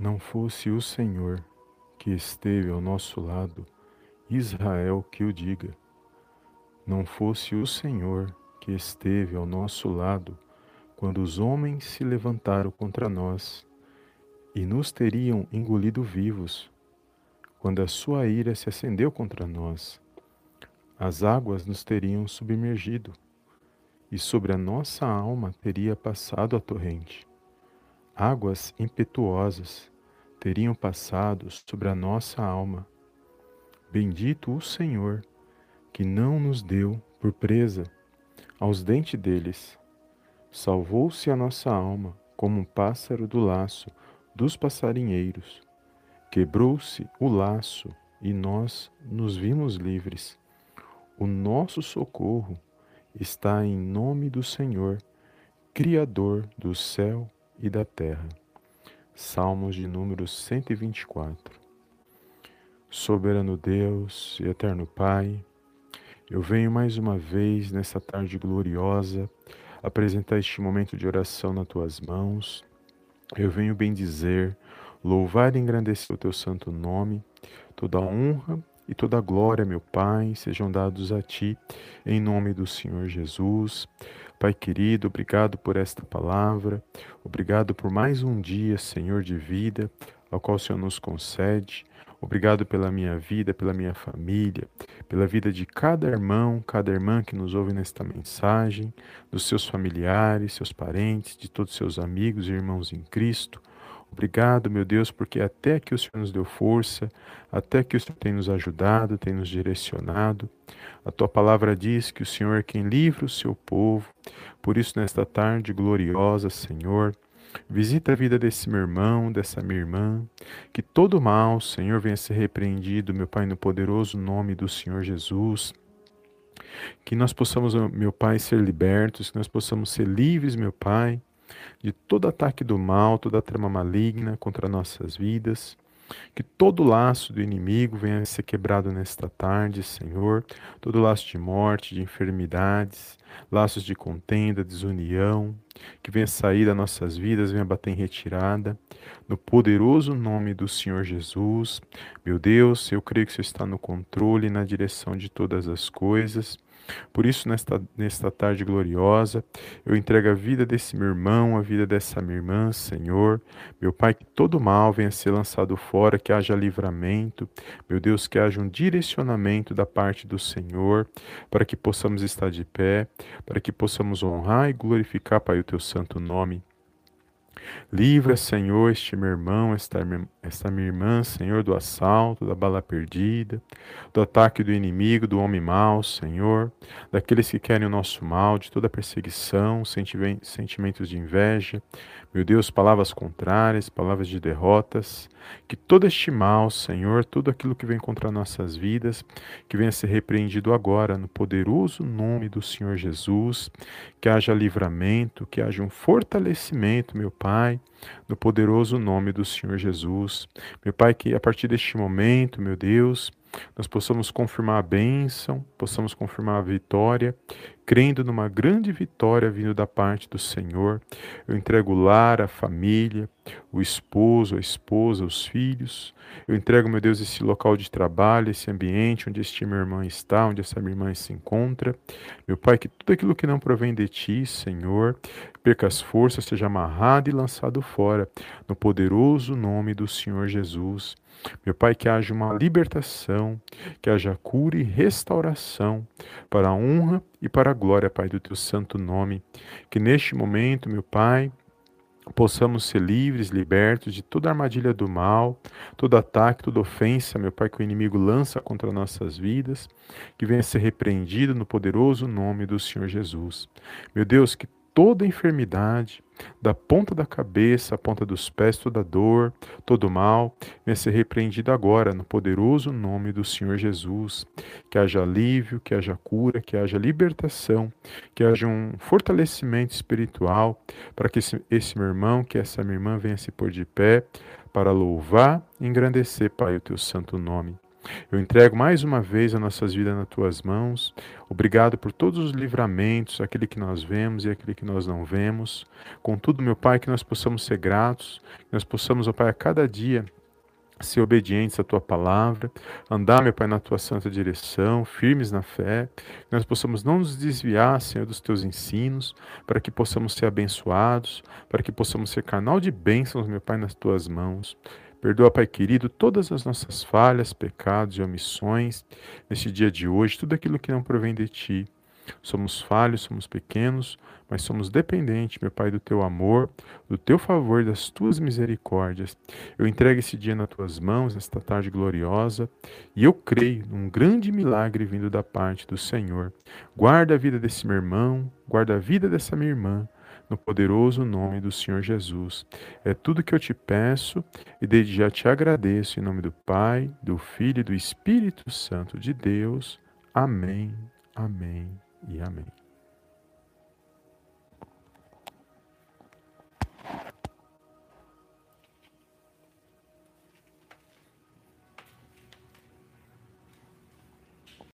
Não fosse o Senhor que esteve ao nosso lado, Israel que o diga. Não fosse o Senhor que esteve ao nosso lado, quando os homens se levantaram contra nós e nos teriam engolido vivos, quando a sua ira se acendeu contra nós, as águas nos teriam submergido e sobre a nossa alma teria passado a torrente. Águas impetuosas teriam passado sobre a nossa alma. Bendito o Senhor, que não nos deu por presa aos dentes deles. Salvou-se a nossa alma como um pássaro do laço dos passarinheiros. Quebrou-se o laço e nós nos vimos livres. O nosso socorro está em nome do Senhor, Criador do céu e da terra. Salmos de número 124. Soberano Deus e eterno Pai, eu venho mais uma vez nessa tarde gloriosa apresentar este momento de oração nas tuas mãos. Eu venho bendizer, louvar e engrandecer o teu santo nome, toda a honra e toda a glória, meu Pai, sejam dados a Ti, em nome do Senhor Jesus. Pai querido, obrigado por esta palavra, obrigado por mais um dia, Senhor, de vida, ao qual o Senhor nos concede. Obrigado pela minha vida, pela minha família, pela vida de cada irmão, cada irmã que nos ouve nesta mensagem, dos seus familiares, seus parentes, de todos seus amigos e irmãos em Cristo. Obrigado, meu Deus, porque até que o Senhor nos deu força, até que o Senhor tem nos ajudado, tem nos direcionado. A tua palavra diz que o Senhor é quem livra o seu povo. Por isso, nesta tarde gloriosa, Senhor, visita a vida desse meu irmão, dessa minha irmã. Que todo mal, Senhor, venha ser repreendido, meu Pai, no poderoso nome do Senhor Jesus. Que nós possamos, meu Pai, ser libertos, que nós possamos ser livres, meu Pai de todo ataque do mal, toda trama maligna contra nossas vidas. Que todo laço do inimigo venha a ser quebrado nesta tarde, Senhor. Todo laço de morte, de enfermidades, laços de contenda, desunião, que venha sair das nossas vidas, venha bater em retirada. No poderoso nome do Senhor Jesus. Meu Deus, eu creio que você está no controle e na direção de todas as coisas. Por isso, nesta, nesta tarde gloriosa, eu entrego a vida desse meu irmão, a vida dessa minha irmã, Senhor. Meu Pai, que todo mal venha ser lançado fora, que haja livramento. Meu Deus, que haja um direcionamento da parte do Senhor, para que possamos estar de pé, para que possamos honrar e glorificar, Pai, o teu santo nome. Livra, Senhor, este meu irmão, esta, esta minha irmã, Senhor, do assalto, da bala perdida, do ataque do inimigo, do homem mau, Senhor, daqueles que querem o nosso mal, de toda perseguição, sentimentos de inveja, meu Deus, palavras contrárias, palavras de derrotas, que todo este mal, Senhor, tudo aquilo que vem contra nossas vidas, que venha ser repreendido agora, no poderoso nome do Senhor Jesus, que haja livramento, que haja um fortalecimento, meu Pai, no poderoso nome do Senhor Jesus. Meu Pai, que a partir deste momento, meu Deus, nós possamos confirmar a bênção, possamos confirmar a vitória, crendo numa grande vitória vindo da parte do Senhor. Eu entrego o lar, a família, o esposo, a esposa, os filhos. Eu entrego, meu Deus, esse local de trabalho, esse ambiente onde este meu irmão está, onde essa minha irmã se encontra. Meu Pai, que tudo aquilo que não provém de ti, Senhor, perca as forças, seja amarrado e lançado fora, no poderoso nome do Senhor Jesus. Meu Pai, que haja uma libertação, que haja cura e restauração para a honra e para a glória, Pai, do teu santo nome. Que neste momento, meu Pai, possamos ser livres, libertos de toda armadilha do mal, todo ataque, toda ofensa, meu Pai, que o inimigo lança contra nossas vidas, que venha ser repreendido no poderoso nome do Senhor Jesus. Meu Deus, que toda enfermidade, da ponta da cabeça à ponta dos pés, toda dor, todo mal, venha ser repreendido agora, no poderoso nome do Senhor Jesus. Que haja alívio, que haja cura, que haja libertação, que haja um fortalecimento espiritual, para que esse, esse meu irmão, que essa minha irmã venha se pôr de pé, para louvar e engrandecer, Pai, o teu santo nome. Eu entrego mais uma vez as nossas vidas nas tuas mãos. Obrigado por todos os livramentos, aquele que nós vemos e aquele que nós não vemos. Contudo, meu Pai, que nós possamos ser gratos, que nós possamos, ó Pai, a cada dia ser obedientes à tua palavra, andar, meu Pai, na tua santa direção, firmes na fé, que nós possamos não nos desviar, Senhor, dos teus ensinos, para que possamos ser abençoados, para que possamos ser canal de bênçãos, meu Pai, nas tuas mãos. Perdoa, Pai querido, todas as nossas falhas, pecados e omissões neste dia de hoje, tudo aquilo que não provém de Ti. Somos falhos, somos pequenos, mas somos dependentes, meu Pai, do Teu amor, do Teu favor, das Tuas misericórdias. Eu entrego esse dia nas Tuas mãos, esta tarde gloriosa, e eu creio num grande milagre vindo da parte do Senhor. Guarda a vida desse meu irmão, guarda a vida dessa minha irmã, no poderoso nome do Senhor Jesus. É tudo que eu te peço e desde já te agradeço em nome do Pai, do Filho e do Espírito Santo de Deus. Amém, amém e amém.